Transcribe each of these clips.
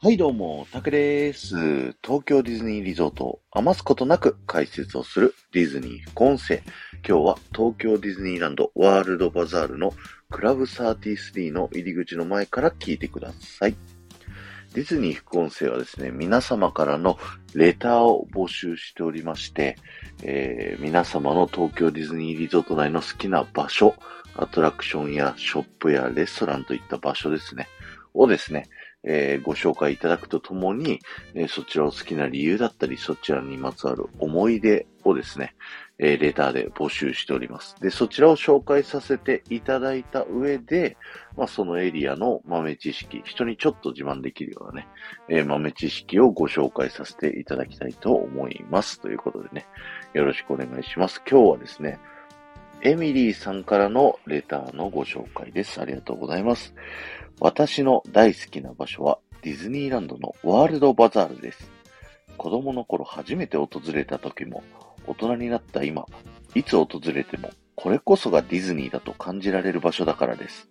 はいどうも、タクです。東京ディズニーリゾートを余すことなく解説をするディズニー副音声。今日は東京ディズニーランドワールドバザールのクラブ33の入り口の前から聞いてください。ディズニー副音声はですね、皆様からのレターを募集しておりまして、えー、皆様の東京ディズニーリゾート内の好きな場所、アトラクションやショップやレストランといった場所ですね、をですね、えー、ご紹介いただくとともに、えー、そちらを好きな理由だったり、そちらにまつわる思い出をですね、えー、レターで募集しております。で、そちらを紹介させていただいた上で、まあ、そのエリアの豆知識、人にちょっと自慢できるようなね、え豆知識をご紹介させていただきたいと思います。ということでね、よろしくお願いします。今日はですね、エミリーさんからのレターのご紹介です。ありがとうございます。私の大好きな場所はディズニーランドのワールドバザールです。子供の頃初めて訪れた時も、大人になった今、いつ訪れてもこれこそがディズニーだと感じられる場所だからです。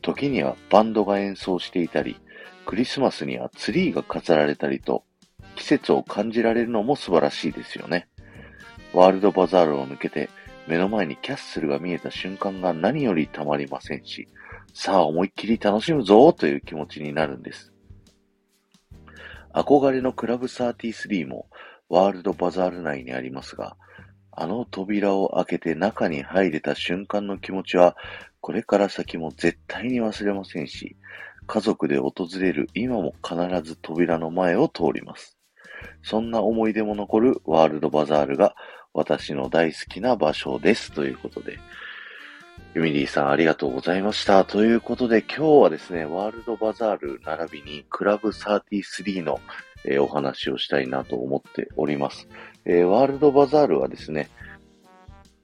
時にはバンドが演奏していたり、クリスマスにはツリーが飾られたりと、季節を感じられるのも素晴らしいですよね。ワールドバザールを抜けて目の前にキャッスルが見えた瞬間が何よりたまりませんし、さあ思いっきり楽しむぞという気持ちになるんです。憧れのクラブ33もワールドバザール内にありますが、あの扉を開けて中に入れた瞬間の気持ちは、これから先も絶対に忘れませんし、家族で訪れる今も必ず扉の前を通ります。そんな思い出も残るワールドバザールが私の大好きな場所です。ということで、ユミリーさんありがとうございました。ということで、今日はですね、ワールドバザール並びにクラブ33の、えー、お話をしたいなと思っております、えー、ワールドバザールはですね、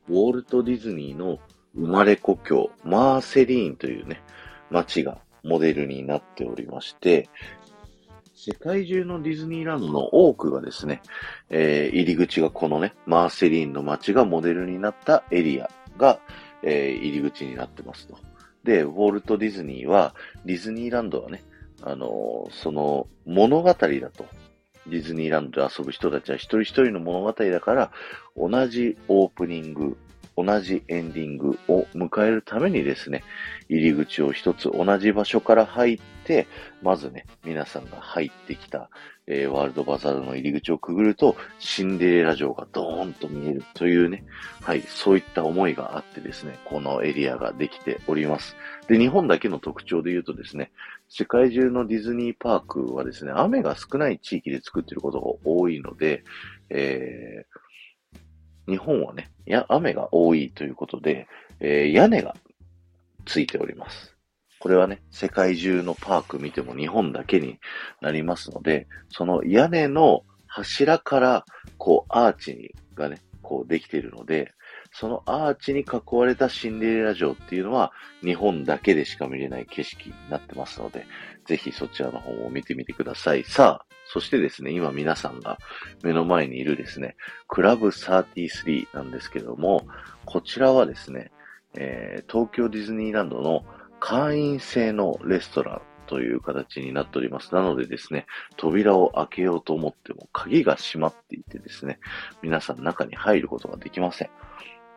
ウォルト・ディズニーの生まれ故郷、マーセリーンというね、街がモデルになっておりまして、世界中のディズニーランドの多くがですね、えー、入り口がこのね、マーセリーンの街がモデルになったエリアが、えー、入り口になってますと。で、ウォルト・ディズニーは、ディズニーランドはね、あのー、その物語だと。ディズニーランドで遊ぶ人たちは一人一人の物語だから、同じオープニング、同じエンディングを迎えるためにですね、入り口を一つ同じ場所から入って、まずね、皆さんが入ってきた、えー、ワールドバザールの入り口をくぐると、シンデレラ城がドーンと見えるというね、はい、そういった思いがあってですね、このエリアができております。で、日本だけの特徴で言うとですね、世界中のディズニーパークはですね、雨が少ない地域で作っていることが多いので、えー日本はね、や、雨が多いということで、えー、屋根がついております。これはね、世界中のパーク見ても日本だけになりますので、その屋根の柱から、こう、アーチがね、こうできているので、そのアーチに囲われたシンデレラ城っていうのは日本だけでしか見れない景色になってますので、ぜひそちらの方を見てみてください。さあ、そしてですね、今皆さんが目の前にいるですね、クラブ33なんですけども、こちらはですね、えー、東京ディズニーランドの会員制のレストランという形になっております。なのでですね、扉を開けようと思っても鍵が閉まっていてですね、皆さん中に入ることができません。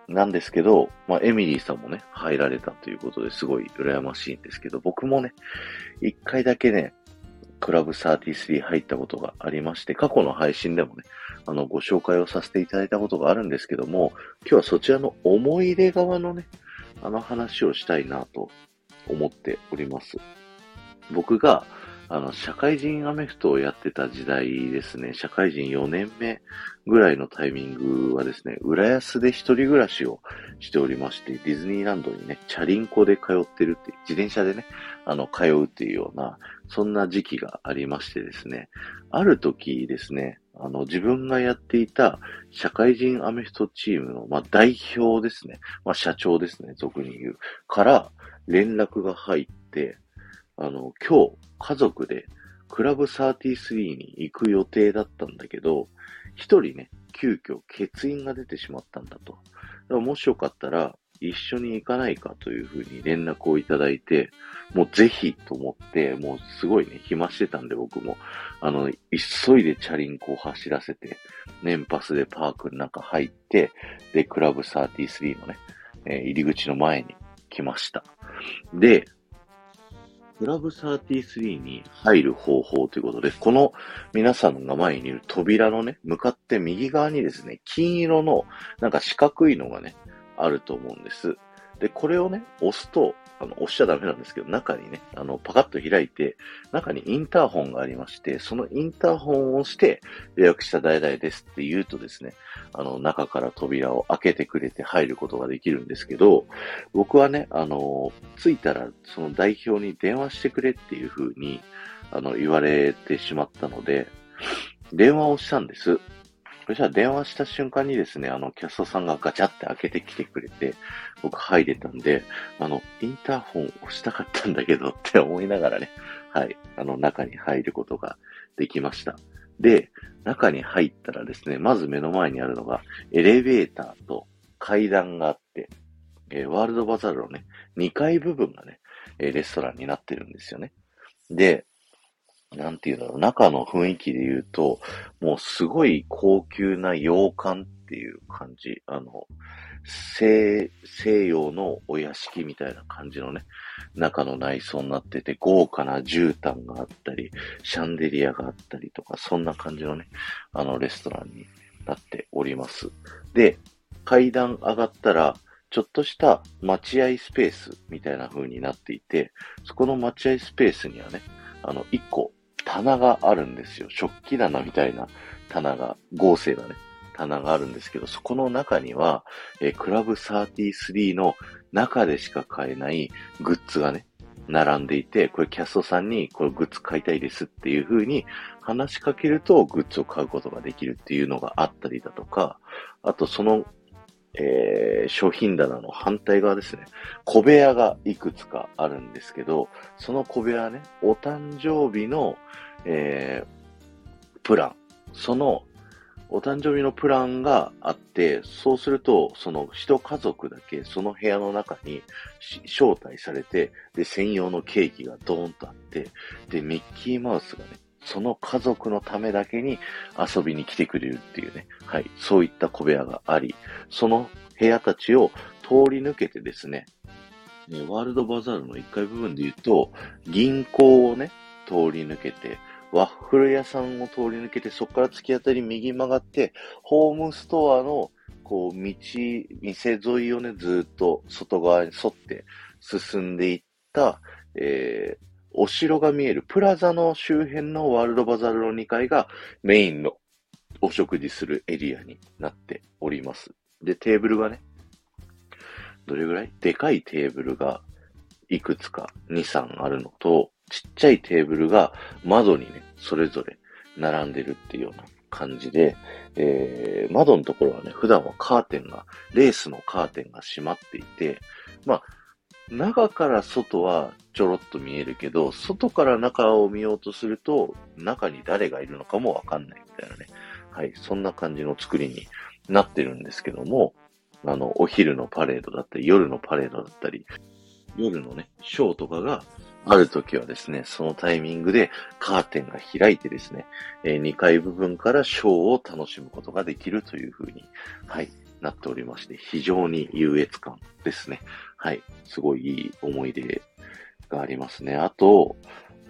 なんですけど、まあ、エミリーさんもね、入られたということですごい羨ましいんですけど、僕もね、一回だけね、クラブ33入ったことがありまして、過去の配信でもね、あの、ご紹介をさせていただいたことがあるんですけども、今日はそちらの思い出側のね、あの話をしたいなと思っております。僕が、あの、社会人アメフトをやってた時代ですね、社会人4年目ぐらいのタイミングはですね、浦安で一人暮らしをしておりまして、ディズニーランドにね、チャリンコで通ってるって、自転車でね、あの、通うっていうような、そんな時期がありましてですね、ある時ですね、あの、自分がやっていた社会人アメフトチームの、まあ、代表ですね、まあ、社長ですね、俗に言う、から連絡が入って、あの、今日、家族でクラブ33に行く予定だったんだけど、一人ね、急遽欠員が出てしまったんだと。もしよかったら、一緒に行かないかというふうに連絡をいただいて、もうぜひと思って、もうすごいね、暇してたんで僕も、あの、急いでチャリンコを走らせて、年パスでパークの中入って、で、クラブ33のね、えー、入り口の前に来ました。で、クラブ33に入る方法ということで、この皆さんが前にいる扉のね、向かって右側にですね、金色のなんか四角いのがね、あると思うんです。で、これをね、押すと、あの、押しちゃダメなんですけど、中にね、あの、パカッと開いて、中にインターホンがありまして、そのインターホンを押して、予約した代々ですって言うとですね、あの、中から扉を開けてくれて入ることができるんですけど、僕はね、あの、着いたら、その代表に電話してくれっていう風に、あの、言われてしまったので、電話をしたんです。そしたら電話した瞬間にですね、あの、キャストさんがガチャって開けてきてくれて、僕入れたんで、あの、インターホン押したかったんだけどって思いながらね、はい、あの、中に入ることができました。で、中に入ったらですね、まず目の前にあるのが、エレベーターと階段があって、えー、ワールドバザールのね、2階部分がね、え、レストランになってるんですよね。で、なんていうんだろう、中の雰囲気で言うと、もうすごい高級な洋館っていう感じ。あの、西、西洋のお屋敷みたいな感じのね、中の内装になってて、豪華な絨毯があったり、シャンデリアがあったりとか、そんな感じのね、あのレストランになっております。で、階段上がったら、ちょっとした待合スペースみたいな風になっていて、そこの待合スペースにはね、あの、一個棚があるんですよ。食器棚みたいな棚が、合成なね、棚があるんですけど、そこの中には、えー、クラブ33の中でしか買えないグッズがね、並んでいて、これキャストさんにこれグッズ買いたいですっていう風に話しかけるとグッズを買うことができるっていうのがあったりだとか、あとそのえー、商品棚の反対側ですね。小部屋がいくつかあるんですけど、その小部屋ね、お誕生日の、えー、プラン。その、お誕生日のプランがあって、そうすると、その一家族だけその部屋の中に招待されて、で、専用のケーキがドーンとあって、で、ミッキーマウスがね、その家族のためだけに遊びに来てくれるっていうね、はい、そういった小部屋があり、その部屋たちを通り抜けてですね、ねワールドバザールの1階部分で言うと、銀行をね、通り抜けて、ワッフル屋さんを通り抜けて、そこから突き当たり右曲がって、ホームストアの、こう、道、店沿いをね、ずっと外側に沿って進んでいった、えー、お城が見えるプラザの周辺のワールドバザールの2階がメインのお食事するエリアになっております。で、テーブルがね、どれぐらい？でかいテーブルがいくつか？2、3あるのと、ちっちゃいテーブルが窓にね、それぞれ並んでるっていうような感じで、えー、窓のところはね、普段はカーテンが、レースのカーテンが閉まっていて、まあ、中から外はちょろっと見えるけど、外から中を見ようとすると、中に誰がいるのかもわかんないみたいなね。はい、そんな感じの作りになってるんですけども、あの、お昼のパレードだったり、夜のパレードだったり、夜のね、ショーとかがある時はですね、そのタイミングでカーテンが開いてですね、えー、2階部分からショーを楽しむことができるというふうに、はい、なっておりまして、非常に優越感ですね。はい。すごいいい思い出がありますね。あと、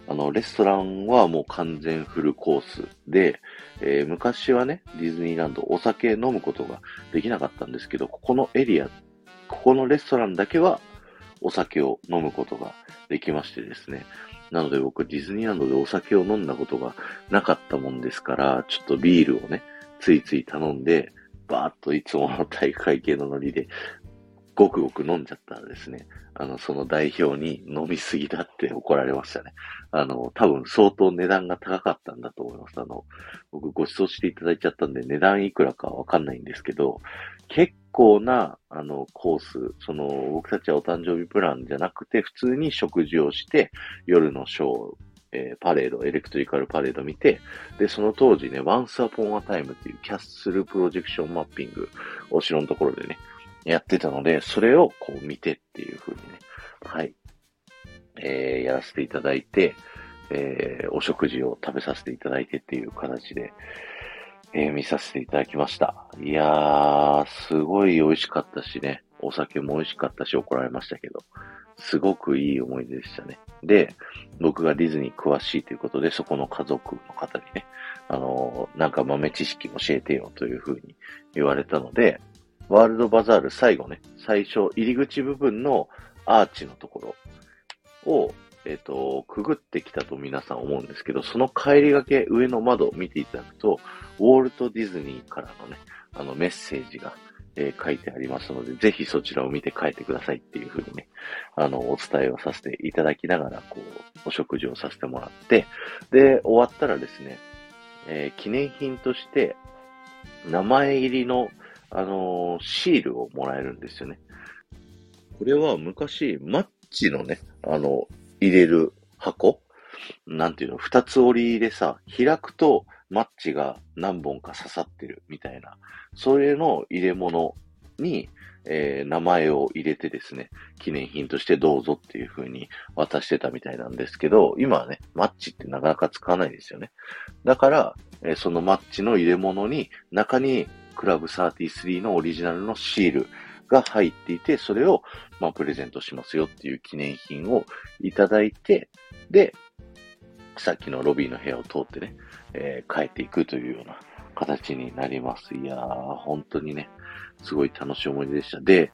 あの、レストランはもう完全フルコースで、えー、昔はね、ディズニーランドお酒飲むことができなかったんですけど、ここのエリア、ここのレストランだけはお酒を飲むことができましてですね。なので僕ディズニーランドでお酒を飲んだことがなかったもんですから、ちょっとビールをね、ついつい頼んで、バーっといつもの体育会系のノリで、ごくごく飲んじゃったらですね、あの、その代表に飲みすぎだって怒られましたね。あの、多分相当値段が高かったんだと思います。あの、僕ご馳走していただいちゃったんで値段いくらかわかんないんですけど、結構な、あの、コース、その、僕たちはお誕生日プランじゃなくて、普通に食事をして、夜のショー、えー、パレード、エレクトリカルパレード見て、で、その当時ね、Once Upon a Time っていうキャッスルプロジェクションマッピング、お城のところでね、やってたので、それをこう見てっていう風にね、はい、えー、やらせていただいて、えー、お食事を食べさせていただいてっていう形で、えー、見させていただきました。いやー、すごい美味しかったしね、お酒も美味しかったし怒られましたけど、すごくいい思い出でしたね。で、僕がディズニー詳しいということで、そこの家族の方にね、あの、なんか豆知識教えてよというふうに言われたので、ワールドバザール最後ね、最初、入り口部分のアーチのところを、えっ、ー、と、くぐってきたと皆さん思うんですけど、その帰りがけ上の窓を見ていただくと、ウォルト・ディズニーからのね、あのメッセージが、えー、書いてありますので、ぜひそちらを見て帰ってくださいっていうふうにね、あの、お伝えをさせていただきながら、こう、お食事をさせてもらって、で、終わったらですね、えー、記念品として、名前入りのあのー、シールをもらえるんですよね。これは昔、マッチのね、あの、入れる箱？なんていうの、二つ折りでさ、開くとマッチが何本か刺さってるみたいな、それの入れ物に、えー、名前を入れてですね、記念品としてどうぞっていう風に渡してたみたいなんですけど、今はね、マッチってなかなか使わないですよね。だから、えー、そのマッチの入れ物に中にクラブ33のオリジナルのシールが入っていて、それを、まあ、プレゼントしますよっていう記念品をいただいて、で、さっきのロビーの部屋を通ってね、えー、帰っていくというような形になります。いやー、本当にね、すごい楽しい思い出でした。で、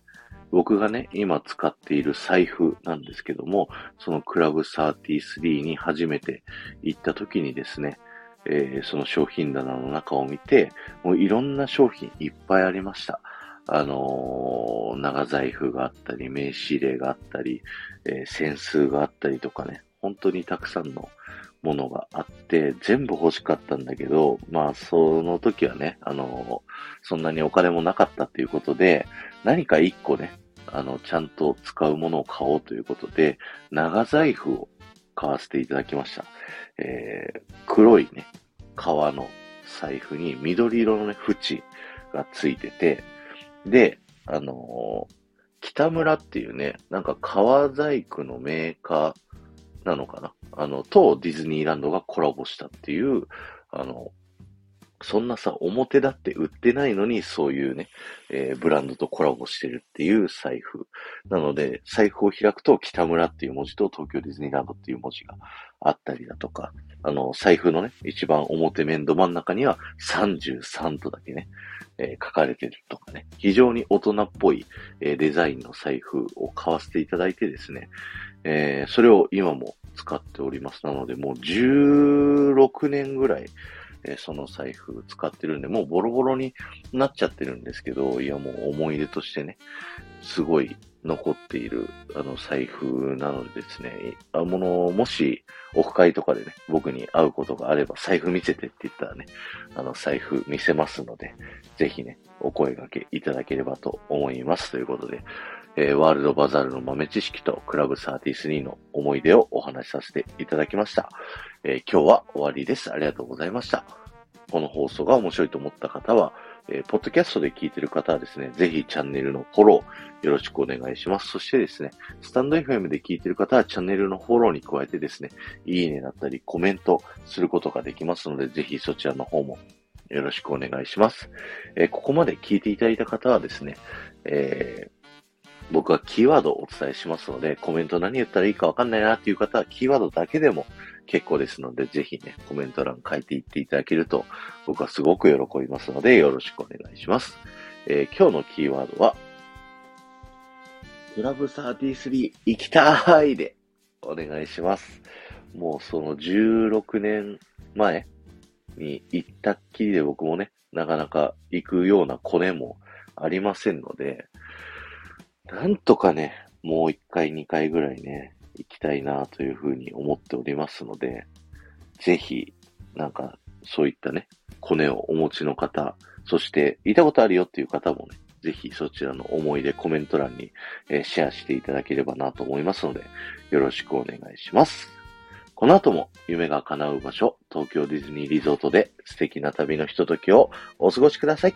僕がね、今使っている財布なんですけども、そのクラブ33に初めて行った時にですね、えー、その商品棚の中を見て、もういろんな商品いっぱいありました。あのー、長財布があったり、名刺入れがあったり、えー、扇数があったりとかね、本当にたくさんのものがあって、全部欲しかったんだけど、まあ、その時はね、あの、そんなにお金もなかったっていうことで、何か一個ね、あの、ちゃんと使うものを買おうということで、長財布を買わせていただきました。えー、黒いね、革の財布に緑色のね、縁がついてて、で、あのー、北村っていうね、なんか革細工のメーカーなのかな？あの、とディズニーランドがコラボしたっていう、あの、そんなさ、表だって売ってないのに、そういうね、えー、ブランドとコラボしてるっていう財布。なので、財布を開くと北村っていう文字と東京ディズニーランドっていう文字があったりだとか、あの、財布のね、一番表面ど真ん中には33とだけね、えー、書かれてるとかね、非常に大人っぽい、えー、デザインの財布を買わせていただいてですね、えー、それを今も使っております。なので、もう16年ぐらい、えー、その財布使ってるんで、もうボロボロになっちゃってるんですけど、いやもう思い出としてね、すごい残っている、あの、財布なのでですね、あもの、もし、オフ会とかでね、僕に会うことがあれば、財布見せてって言ったらね、あの、財布見せますので、ぜひね、お声掛けいただければと思います。ということで、えー、ワールドバザールの豆知識とクラブ33の思い出をお話しさせていただきました。えー、今日は終わりです。ありがとうございました。この放送が面白いと思った方は、えー、ポッドキャストで聞いてる方はですね、ぜひチャンネルのフォローよろしくお願いします。そしてですね、スタンド FM で聞いてる方はチャンネルのフォローに加えてですね、いいねだったりコメントすることができますので、ぜひそちらの方もよろしくお願いします。えー、ここまで聞いていただいた方はですね、えー僕はキーワードをお伝えしますので、コメント何言ったらいいかわかんないなっていう方は、キーワードだけでも結構ですので、ぜひね、コメント欄書いていっていただけると、僕はすごく喜びますので、よろしくお願いします。えー、今日のキーワードは、クラブ33行きたいでお願いします。もうその16年前に行ったっきりで僕もね、なかなか行くようなコネもありませんので、なんとかね、もう一回、二回ぐらいね、行きたいなというふうに思っておりますので、ぜひ、なんか、そういったね、コネをお持ちの方、そして、いたことあるよっていう方もね、ぜひそちらの思い出コメント欄に、えー、シェアしていただければなと思いますので、よろしくお願いします。この後も夢が叶う場所、東京ディズニーリゾートで素敵な旅のひとときをお過ごしください。